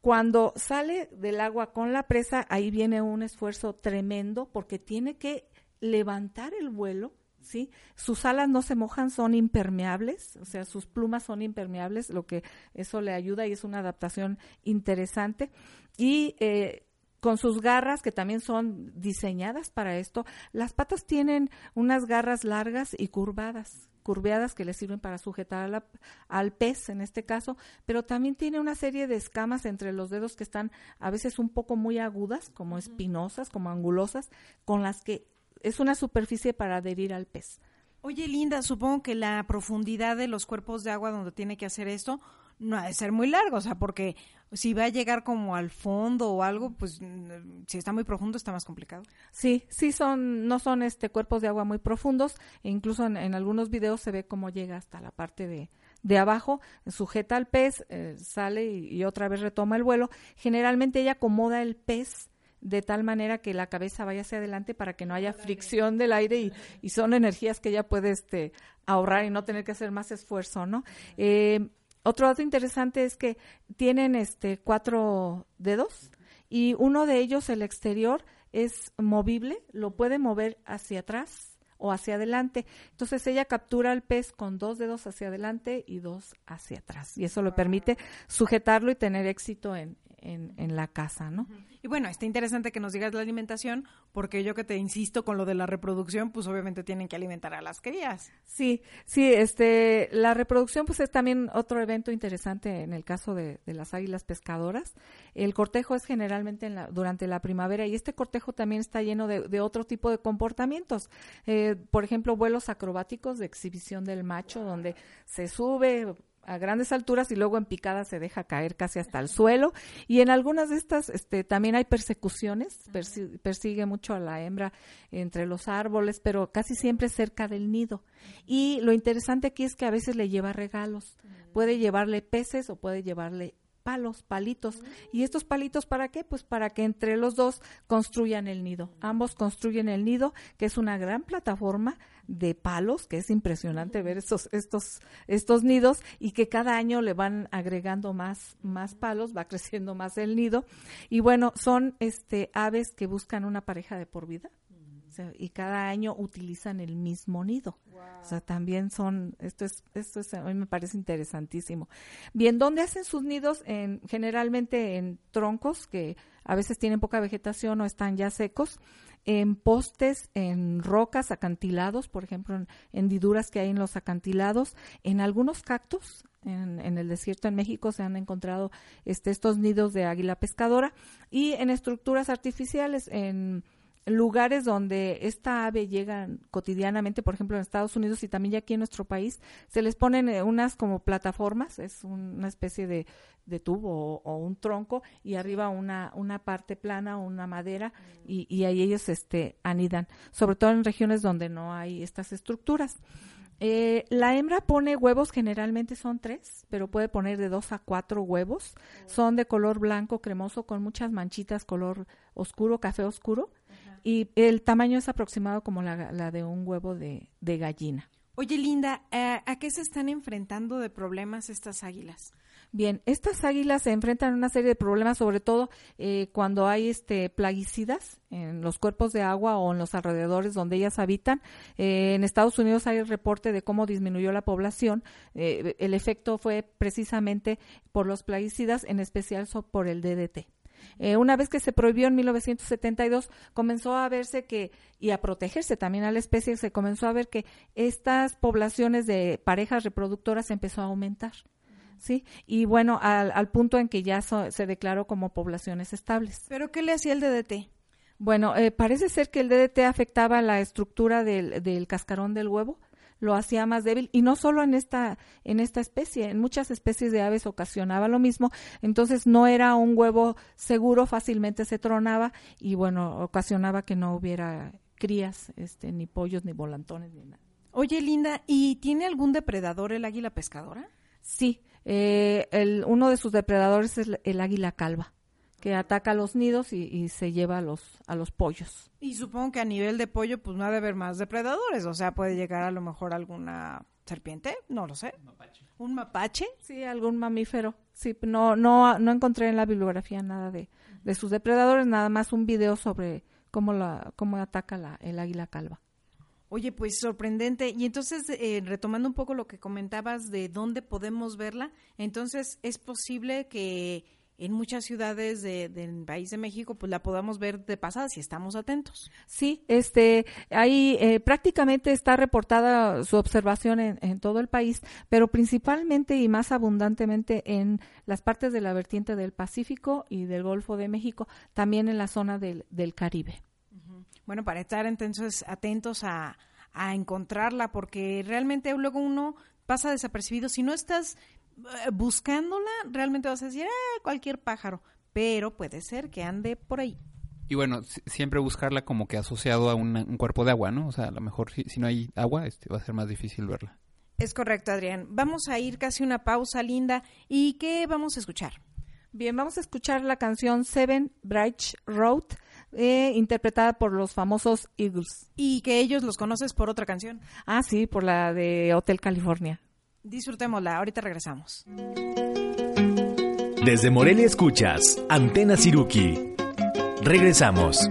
Cuando sale del agua con la presa, ahí viene un esfuerzo tremendo porque tiene que levantar el vuelo, ¿sí? Sus alas no se mojan, son impermeables, o sea, sus plumas son impermeables, lo que eso le ayuda y es una adaptación interesante. Y eh, con sus garras, que también son diseñadas para esto, las patas tienen unas garras largas y curvadas curveadas que le sirven para sujetar a la- al pez en este caso, pero también tiene una serie de escamas entre los dedos que están a veces un poco muy agudas, como espinosas, como angulosas, con las que es una superficie para adherir al pez. Oye, Linda, supongo que la profundidad de los cuerpos de agua donde tiene que hacer esto no ha de ser muy largo, o sea, porque si va a llegar como al fondo o algo, pues mm, si está muy profundo está más complicado. Sí, sí son, no son este cuerpos de agua muy profundos, e incluso en, en algunos videos se ve cómo llega hasta la parte de, de abajo, sujeta al pez, eh, sale y, y otra vez retoma el vuelo. Generalmente ella acomoda el pez de tal manera que la cabeza vaya hacia adelante para que no haya fricción del aire y, y son energías que ella puede este, ahorrar y no tener que hacer más esfuerzo, ¿no? Eh, otro dato interesante es que tienen este cuatro dedos y uno de ellos, el exterior, es movible, lo puede mover hacia atrás o hacia adelante. Entonces ella captura al pez con dos dedos hacia adelante y dos hacia atrás. Y eso le permite sujetarlo y tener éxito en, en, en la casa, ¿no? Y bueno, está interesante que nos digas la alimentación, porque yo que te insisto con lo de la reproducción, pues obviamente tienen que alimentar a las crías. Sí, sí, este, la reproducción pues es también otro evento interesante en el caso de, de las águilas pescadoras. El cortejo es generalmente en la- durante la primavera y este cortejo también está lleno de, de otro tipo de comportamientos. Eh, por ejemplo, vuelos acrobáticos de exhibición del macho, donde se sube a grandes alturas y luego en picada se deja caer casi hasta el suelo. Y en algunas de estas este, también hay persecuciones, persi- persigue mucho a la hembra entre los árboles, pero casi siempre cerca del nido. Y lo interesante aquí es que a veces le lleva regalos. Puede llevarle peces o puede llevarle palos, palitos. ¿Y estos palitos para qué? Pues para que entre los dos construyan el nido. Ambos construyen el nido, que es una gran plataforma de palos, que es impresionante ver estos, estos, estos nidos, y que cada año le van agregando más, más palos, va creciendo más el nido. Y bueno, son este aves que buscan una pareja de por vida y cada año utilizan el mismo nido. O sea, también son, esto es, esto es, a mí me parece interesantísimo. Bien, ¿dónde hacen sus nidos? En, generalmente en troncos que a veces tienen poca vegetación o están ya secos, en postes, en rocas, acantilados, por ejemplo, en hendiduras que hay en los acantilados, en algunos cactus, en, en, el desierto en México se han encontrado este, estos nidos de águila pescadora y en estructuras artificiales, en lugares donde esta ave llega cotidianamente, por ejemplo en Estados Unidos y también ya aquí en nuestro país, se les ponen eh, unas como plataformas, es una especie de, de tubo o, un tronco y arriba una, una parte plana o una madera y, y ahí ellos este, anidan, sobre todo en regiones donde no hay estas estructuras. Eh, la hembra pone huevos, generalmente son tres, pero puede poner de dos a cuatro huevos. Son de color blanco cremoso con muchas manchitas color oscuro, café oscuro y el tamaño es aproximado como la, de un huevo de, gallina. Oye, Linda, ¿a qué se están enfrentando de problemas estas águilas? Bien, estas águilas se enfrentan a una serie de problemas, sobre todo eh, cuando hay este plaguicidas en los cuerpos de agua o en los alrededores donde ellas habitan. Eh, en Estados Unidos hay el reporte de cómo disminuyó la población. Eh, el efecto fue precisamente por los plaguicidas, en especial por el DDT. Eh, una vez que se prohibió en 1972, comenzó a verse que, y a protegerse también a la especie, se comenzó a ver que estas poblaciones de parejas reproductoras empezó a aumentar. ¿Sí? Y bueno, al, punto en que ya se declaró como poblaciones estables. ¿Pero qué le hacía el DDT? Bueno, eh, parece ser que el DDT afectaba la estructura del, del cascarón del huevo, lo hacía más débil y no solo en esta en esta especie, en muchas especies de aves ocasionaba lo mismo, entonces no era un huevo seguro, fácilmente se tronaba y bueno, ocasionaba que no hubiera crías, este ni pollos ni volantones ni nada. Oye, Linda, ¿y tiene algún depredador el águila pescadora? Sí, eh, el, uno de sus depredadores es el águila calva que ataca a los nidos y, se lleva a los, a los pollos. Y supongo que a nivel de pollo, pues no ha de haber más depredadores, o sea, puede llegar a lo mejor alguna serpiente, no lo sé. ¿Un mapache? Sí, algún mamífero. Sí, no, no, no encontré en la bibliografía nada de, de sus depredadores, nada más un video sobre cómo, la, cómo ataca la, el águila calva. Oye, pues sorprendente. Y entonces, eh, retomando un poco lo que comentabas de dónde podemos verla, entonces es posible que en muchas ciudades del país de México, pues la podamos ver de pasada si estamos atentos. Sí, este, ahí eh, prácticamente está reportada su observación en, todo el país, pero principalmente y más abundantemente en las partes de la vertiente del Pacífico y del Golfo de México, también en la zona del, del Caribe. Bueno, para estar entonces atentos a, a encontrarla, porque realmente luego uno pasa desapercibido. Si no estás buscándola, realmente vas a decir, ah, cualquier pájaro, pero puede ser que ande por ahí. Y bueno, siempre buscarla como que asociado a un cuerpo de agua, ¿no? O sea, a lo mejor si, no hay agua, este, va a ser más difícil verla. Es correcto, Adrián. Vamos a ir casi una pausa, Linda. ¿Y qué vamos a escuchar? Bien, vamos a escuchar la canción Seven Bright Road, eh, interpretada por los famosos Eagles. Y que ellos los conoces por otra canción. Ah, sí, por la de Hotel California. Disfrutémosla, ahorita regresamos. Desde Morelia escuchas Antena Siruki. Regresamos.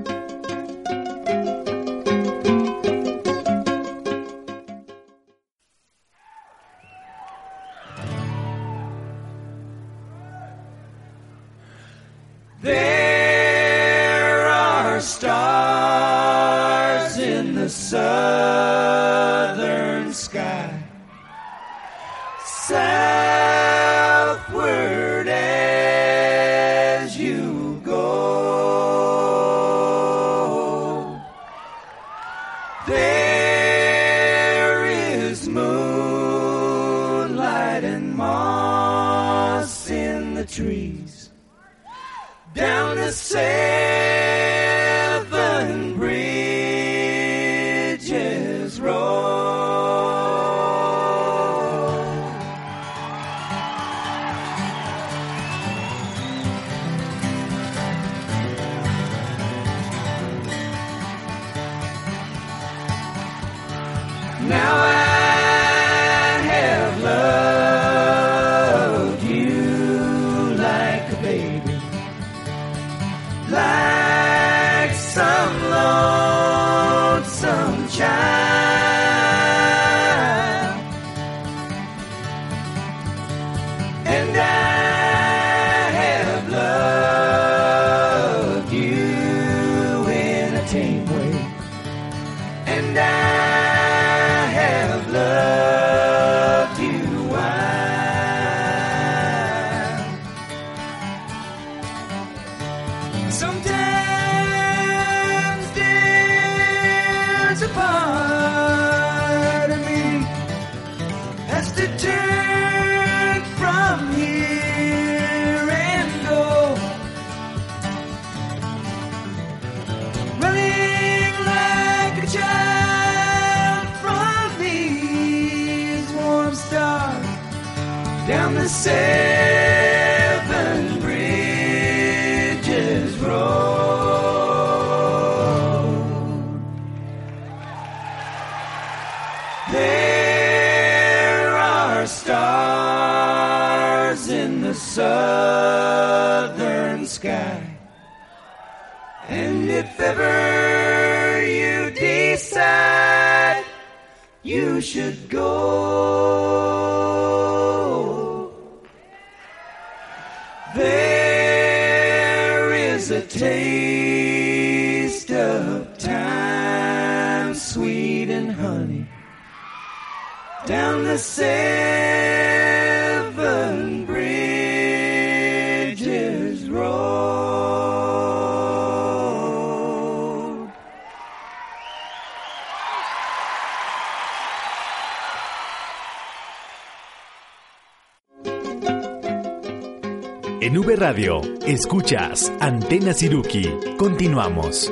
Escuchas Antena Siruki. Continuamos.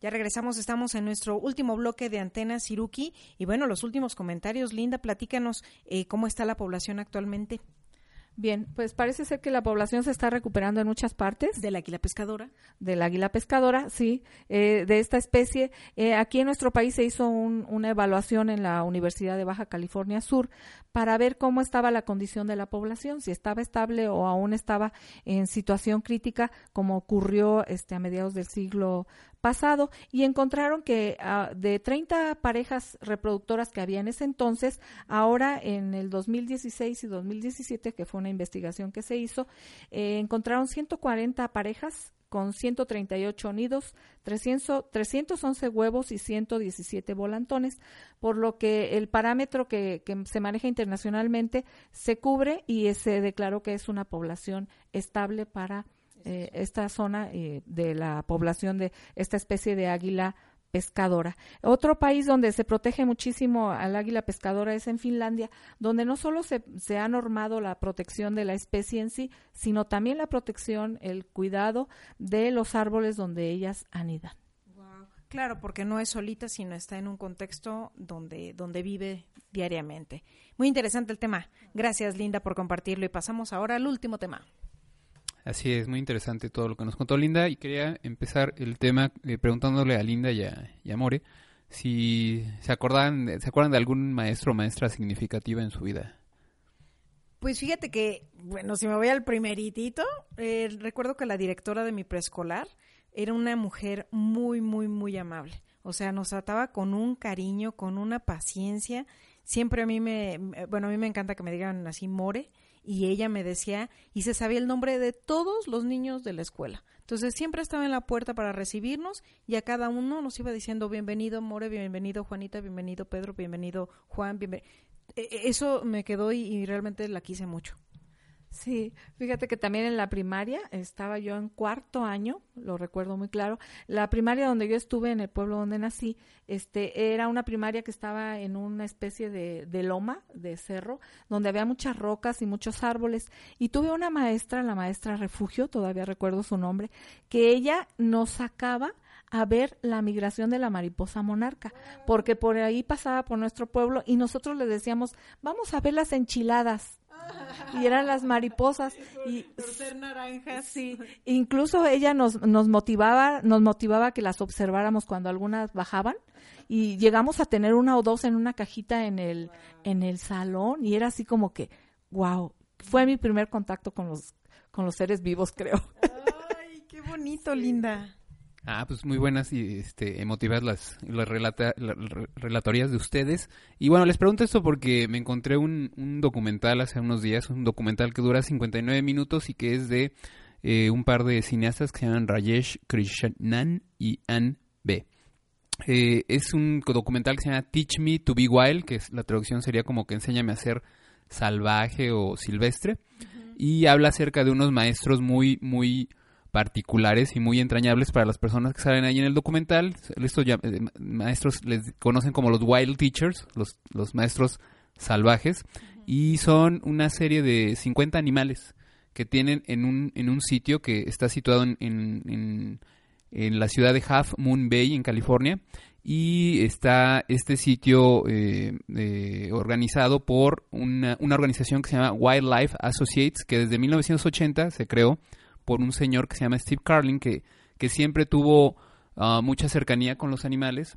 Ya regresamos, estamos en nuestro último bloque de Antena Siruki. Y bueno, los últimos comentarios. Linda, platícanos eh, cómo está la población actualmente Bien, pues parece ser que la población se está recuperando en muchas partes. del águila pescadora. del águila pescadora, sí, eh, de esta especie. Eh, aquí en nuestro país se hizo un- una evaluación en la Universidad de Baja California Sur para ver cómo estaba la condición de la población, si estaba estable o aún estaba en situación crítica, como ocurrió este, a mediados del siglo pasado, y encontraron que ah, de 30 parejas reproductoras que había en ese entonces, ahora en el 2016 y 2017, que fue una investigación que se hizo, eh, encontraron 140 parejas con 138 nidos, 300, 311 huevos y 117 volantones, por lo que el parámetro que, que se maneja internacionalmente se cubre y se declaró que es una población estable para eh, esta zona eh, de la población de esta especie de águila pescadora. Otro país donde se protege muchísimo al águila pescadora es en Finlandia, donde no solo se, se ha normado la protección de la especie en sí, sino también la protección, el cuidado de los árboles donde ellas anidan. Claro, porque no es solita, sino está en un contexto donde, donde vive diariamente. Muy interesante el tema. Gracias, Linda, por compartirlo. Y pasamos ahora al último tema. Así es, muy interesante todo lo que nos contó Linda y quería empezar el tema eh, preguntándole a Linda y a, y a More si se acordan, se acuerdan de algún maestro o maestra significativa en su vida. Pues fíjate que, bueno, si me voy al primeritito, eh, recuerdo que la directora de mi preescolar era una mujer muy, muy, muy amable. O sea, nos trataba con un cariño, con una paciencia. Siempre a mí me, bueno, a mí me encanta que me digan así More, y ella me decía, y se sabía el nombre de todos los niños de la escuela. Entonces siempre estaba en la puerta para recibirnos y a cada uno nos iba diciendo bienvenido More, bienvenido Juanita, bienvenido Pedro, bienvenido Juan, bienvenido. Eso me quedó y, y realmente la quise mucho. Sí, fíjate que también en la primaria estaba yo en cuarto año, lo recuerdo muy claro. La primaria donde yo estuve en el pueblo donde nací, este era una primaria que estaba en una especie de, de loma, de cerro, donde había muchas rocas y muchos árboles. Y tuve una maestra, la maestra Refugio, todavía recuerdo su nombre, que ella nos sacaba a ver la migración de la mariposa monarca, porque por ahí pasaba por nuestro pueblo y nosotros le decíamos, vamos a ver las enchiladas. y eran las mariposas y ser naranjas. sí, incluso ella nos nos motivaba, nos motivaba que las observáramos cuando algunas bajaban y llegamos a tener una o dos en una cajita en el en el salón y era así como que wow, fue mi primer contacto con los con los seres vivos, creo. Ay, qué bonito, linda. Ah, pues muy buenas y este, emotivas las, las relata- la- re- relatorías de ustedes. Y bueno, les pregunto esto porque me encontré un, un documental hace unos días, un documental que dura 59 minutos y que es de eh, un par de cineastas que se llaman Rajesh Krishnan y Ann B. Eh, es un documental que se llama Teach Me to Be Wild, que es, la traducción sería como que enséñame a ser salvaje o silvestre. Y habla acerca de unos maestros muy, muy particulares y muy entrañables para las personas que salen ahí en el documental. Estos ya- eh, maestros les conocen como los wild teachers, los, los maestros salvajes, y son una serie de 50 animales que tienen en un, en un sitio que está situado en, en, en- en la ciudad de Half Moon Bay, en California, y está este sitio eh, eh, organizado por una, una organización que se llama Wildlife Associates, que desde 1980 se creó por un señor que se llama Steve Carlin, que, que siempre tuvo ah, mucha cercanía con los animales.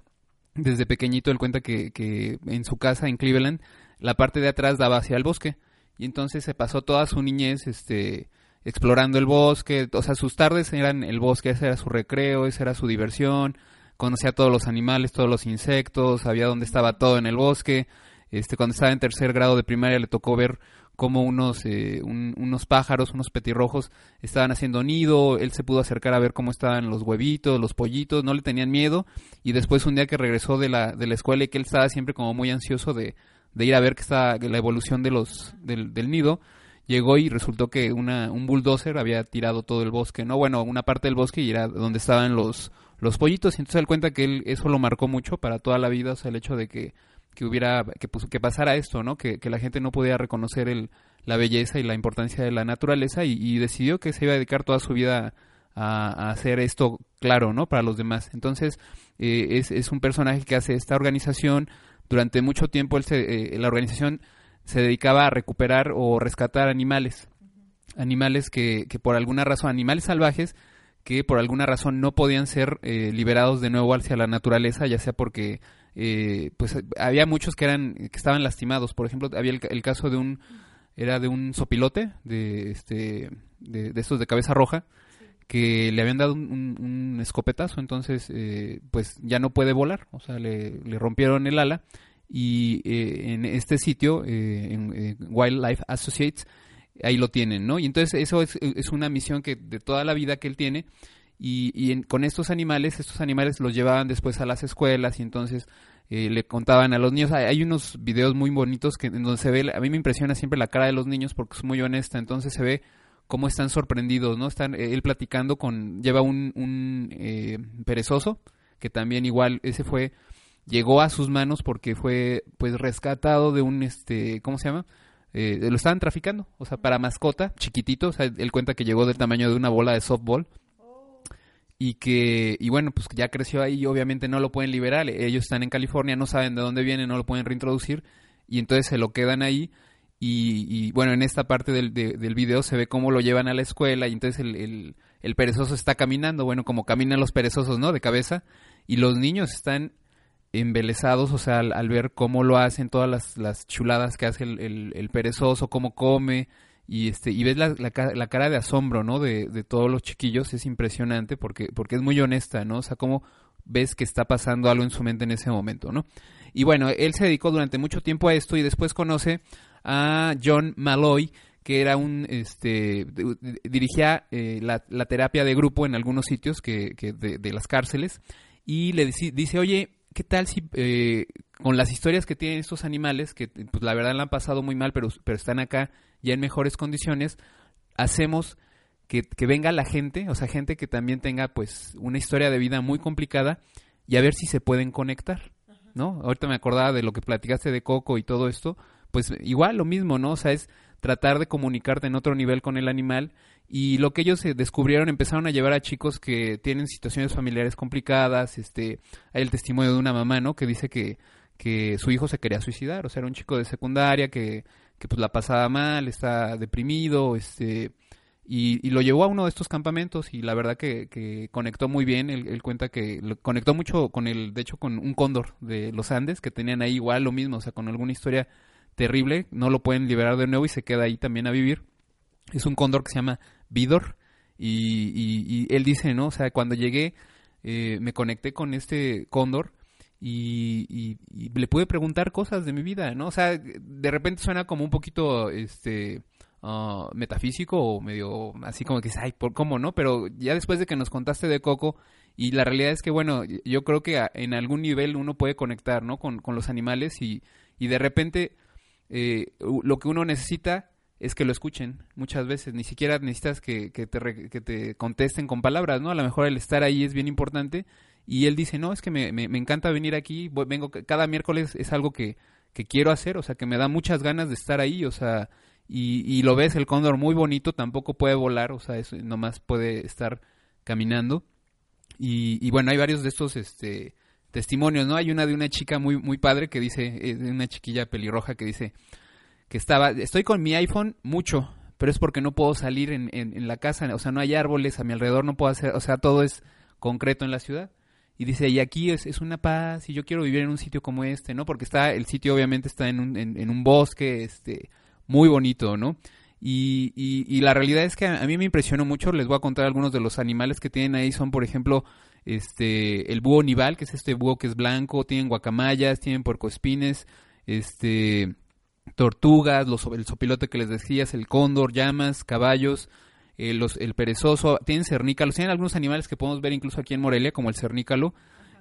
Desde pequeñito él cuenta que, que en su casa en Cleveland la parte de atrás daba hacia el bosque y entonces se pasó toda su niñez este explorando el bosque, o sea, sus tardes eran el bosque, ese era su recreo, esa era su diversión, conocía todos los animales, todos los insectos, sabía dónde estaba todo en el bosque. Este, cuando estaba en tercer grado de primaria le tocó ver cómo unos, eh, un- unos pájaros, unos petirrojos estaban haciendo nido, él se pudo acercar a ver cómo estaban los huevitos, los pollitos, no le tenían miedo y después un día que regresó de la, de la escuela y que él estaba siempre como muy ansioso de, de ir a ver que estaba la evolución de los, del, del nido, llegó y resultó que una, un bulldozer había tirado todo el bosque, no bueno, una parte del bosque y era donde estaban los, los pollitos, y entonces él cuenta que él eso lo marcó mucho para toda la vida, o sea, el hecho de que, que hubiera, que, que pasara esto, ¿no? Que, que la gente no podía reconocer el, la belleza y la importancia de la naturaleza y, decidió que se iba a dedicar toda su vida a, a hacer esto claro, ¿no? Para los demás. Entonces, eh, es, es un personaje que hace esta organización. Durante mucho tiempo él se, eh, la organización se dedicaba a recuperar o rescatar animales. Animales que, que por alguna razón, animales salvajes que por alguna razón no podían ser eh, liberados de nuevo hacia la naturaleza, ya sea porque eh, pues había muchos que eran que estaban lastimados. Por ejemplo, había el, el caso de un era de un sopilote de este de, estos de cabeza roja que le habían dado un escopetazo, entonces eh, pues ya no puede volar, o sea, le, le rompieron el ala y eh, en este sitio, eh, en eh, Wildlife Associates, ahí lo tienen, ¿no? Y entonces eso es, es una misión que de toda la vida que él tiene y, y en- con estos animales, estos animales los llevaban después a las escuelas y entonces eh, le contaban a los niños. Hay, unos videos muy bonitos que en donde se ve, a mí me impresiona siempre la cara de los niños porque es muy honesta, entonces se ve cómo están sorprendidos, ¿no? Están eh, él platicando con, lleva un, un eh, perezoso que también igual ese fue llegó a sus manos porque fue pues rescatado de un este cómo se llama Eh, lo estaban traficando o sea para mascota chiquitito o él cuenta que llegó del tamaño de una bola de softball y que y bueno pues ya creció ahí y obviamente no lo pueden liberar ellos están en California no saben de dónde viene no lo pueden reintroducir y entonces se lo quedan ahí y, bueno en esta parte del, de- del video se ve cómo lo llevan a la escuela y entonces el, el, perezoso está caminando bueno como caminan los perezosos no de cabeza y los niños están embelesados, o sea, al, al ver cómo lo hacen, todas las, las chuladas que hace el- el perezoso, cómo come, y este y ves la, la, ca- la cara de asombro, ¿no? De, de todos los chiquillos, es impresionante porque, porque es muy honesta, ¿no? O sea, cómo ves que está pasando algo en su mente en ese momento, ¿no? Y bueno, él se dedicó durante mucho tiempo a esto y después conoce a John Malloy, que era un, este, dirigía eh, la, la terapia de grupo en algunos sitios que, que de, de las cárceles y le dice, dice, oye, ¿qué tal si eh, con las historias que tienen estos animales, que pues la verdad la han pasado muy mal, pero, pero están acá ya en mejores condiciones, hacemos que, que venga la gente, o sea, gente que también tenga pues una historia de vida muy complicada y a ver si se pueden conectar, ¿no? Ahorita me acordaba de lo que platicaste de Coco y todo esto, pues igual lo mismo, ¿no? O sea, es tratar de comunicarte en otro nivel con el animal y lo que ellos descubrieron empezaron a llevar a chicos que tienen situaciones familiares complicadas, este, hay el testimonio de una mamá, ¿no? Que dice que, que su hijo se quería suicidar, o sea, era un chico de secundaria que, que pues la pasaba mal, está deprimido, este, y, lo llevó a uno de estos campamentos y la verdad que, que conectó muy bien, él, él cuenta que lo- conectó mucho con el, de hecho con un cóndor de los Andes, que tenían ahí igual lo mismo, o sea, con alguna historia terrible, no lo pueden liberar de nuevo y se queda ahí también a vivir. Es un cóndor que se llama Vidor y, y- y él dice, ¿no? O sea, cuando llegué eh, me conecté con este cóndor y, y- y le pude preguntar cosas de mi vida, ¿no? O sea, de repente suena como un poquito, este, ah, metafísico o medio así como que, ay, ¿por cómo no? Pero ya después de que nos contaste de Coco y la realidad es que, bueno, yo creo que en algún nivel uno puede conectar, ¿no? Con, con los animales y, y de repente eh, lo que uno necesita es que lo escuchen muchas veces. Ni siquiera necesitas que, que te, que te contesten con palabras, ¿no? A lo mejor el estar ahí es bien importante. Y él dice, no, es que me, me, encanta venir aquí. voy- vengo ca- cada miércoles, es algo que, que quiero hacer, o sea, que me da muchas ganas de estar ahí, o sea, y, lo ves, el cóndor muy bonito, tampoco puede volar, o sea, es, nomás puede estar caminando. Y, bueno, hay varios de estos este, testimonios, ¿no? Hay una de una chica muy, muy padre que dice, de una chiquilla pelirroja que dice que estaba, estoy con mi iPhone mucho, pero es porque no puedo salir en, en, en la casa, o sea, no hay árboles a mi alrededor, no puedo hacer, o sea, todo es concreto en la ciudad. Y dice, y aquí es, es una paz, y yo quiero vivir en un sitio como este, ¿no? Porque está, el sitio obviamente está en un, en, un bosque, este, muy bonito, ¿no? Y, y, y la realidad es que a, a mí me impresionó mucho, les voy a contar algunos de los animales que tienen ahí, son por ejemplo, este, el búho nival, que es este búho que es blanco, tienen guacamayas, tienen puercoespines, este, tortugas, los, el sopilote que les decías, el cóndor, llamas, caballos, eh, los, el perezoso, tienen cernícalos, tienen algunos animales que podemos ver incluso aquí en Morelia, como el cernícalo,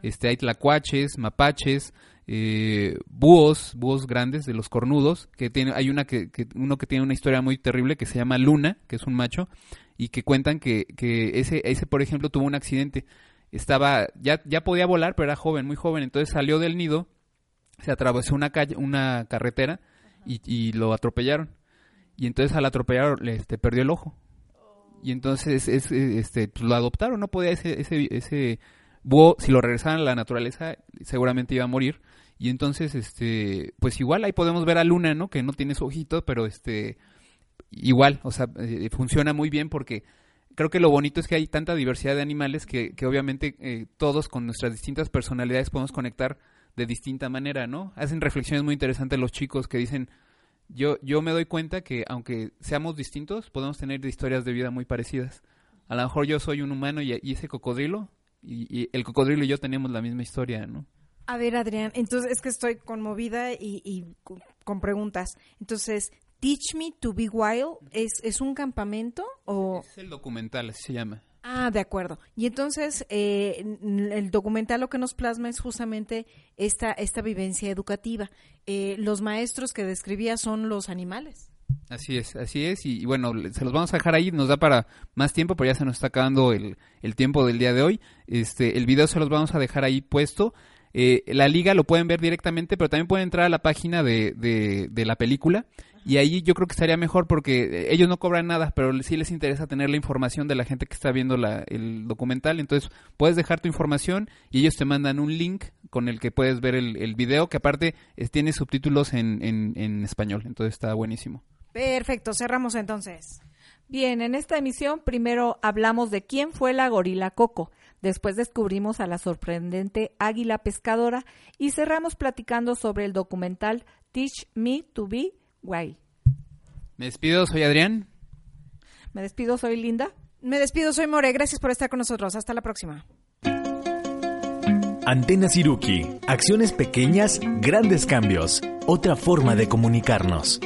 este, hay tlacuaches, mapaches, eh, búhos, búhos grandes de los cornudos, que tiene, hay una que, que- uno que tiene una historia muy terrible que se llama Luna, que es un macho, y que cuentan que, que ese, ese, por ejemplo, tuvo un accidente, estaba, ya, ya podía volar, pero era joven, muy joven, entonces salió del nido, se atravesó una calle, una carretera, y, y lo atropellaron. Y entonces al atropellar este, perdió el ojo. Y entonces es, este, pues, lo adoptaron, no podía ese, ese, ese búho, si lo regresaran a la naturaleza, seguramente iba a morir. Y entonces, este, pues igual ahí podemos ver a Luna, ¿no? Que no tiene su ojito, pero este, igual, o sea, eh, funciona muy bien porque creo que lo bonito es que hay tanta diversidad de animales que, que obviamente eh, todos con nuestras distintas personalidades podemos conectar de distinta manera, ¿no? Hacen reflexiones muy interesantes los chicos que dicen, yo, yo me doy cuenta que aunque seamos distintos, podemos tener historias de vida muy parecidas. A lo mejor yo soy un humano y, y ese cocodrilo, y, y el cocodrilo y yo tenemos la misma historia, ¿no? A ver, Adrián, entonces es que estoy conmovida y, y con preguntas. Entonces, Teach Me to Be Wild, ¿es, es un campamento o...? Es el documental, así se llama. Ah, de acuerdo. Y entonces, eh, el documental lo que nos plasma es justamente esta, esta vivencia educativa. Eh, los maestros que describía son los animales. Así es, así es. Y, bueno, se los vamos a dejar ahí. Nos da para más tiempo, pero ya se nos está acabando el, el tiempo del día de hoy. Este, el video se los vamos a dejar ahí puesto. Eh, la liga lo pueden ver directamente, pero también pueden entrar a la página de, de la película. Y ahí yo creo que estaría mejor porque eh, ellos no cobran nada, pero sí les interesa tener la información de la gente que está viendo la, el documental. Entonces puedes dejar tu información y ellos te mandan un link con el que puedes ver el, video, que aparte tiene subtítulos en, en español. Entonces está buenísimo. Perfecto, cerramos entonces. Bien, en esta emisión primero hablamos de quién fue la gorila Coco, después descubrimos a la sorprendente águila pescadora y cerramos platicando sobre el documental Teach Me to Be Wild. Me despido, soy Adrián. Me despido, soy Linda. Me despido, soy More. Gracias por estar con nosotros. Hasta la próxima. Antena Siruki. Acciones pequeñas, grandes cambios. Otra forma de comunicarnos.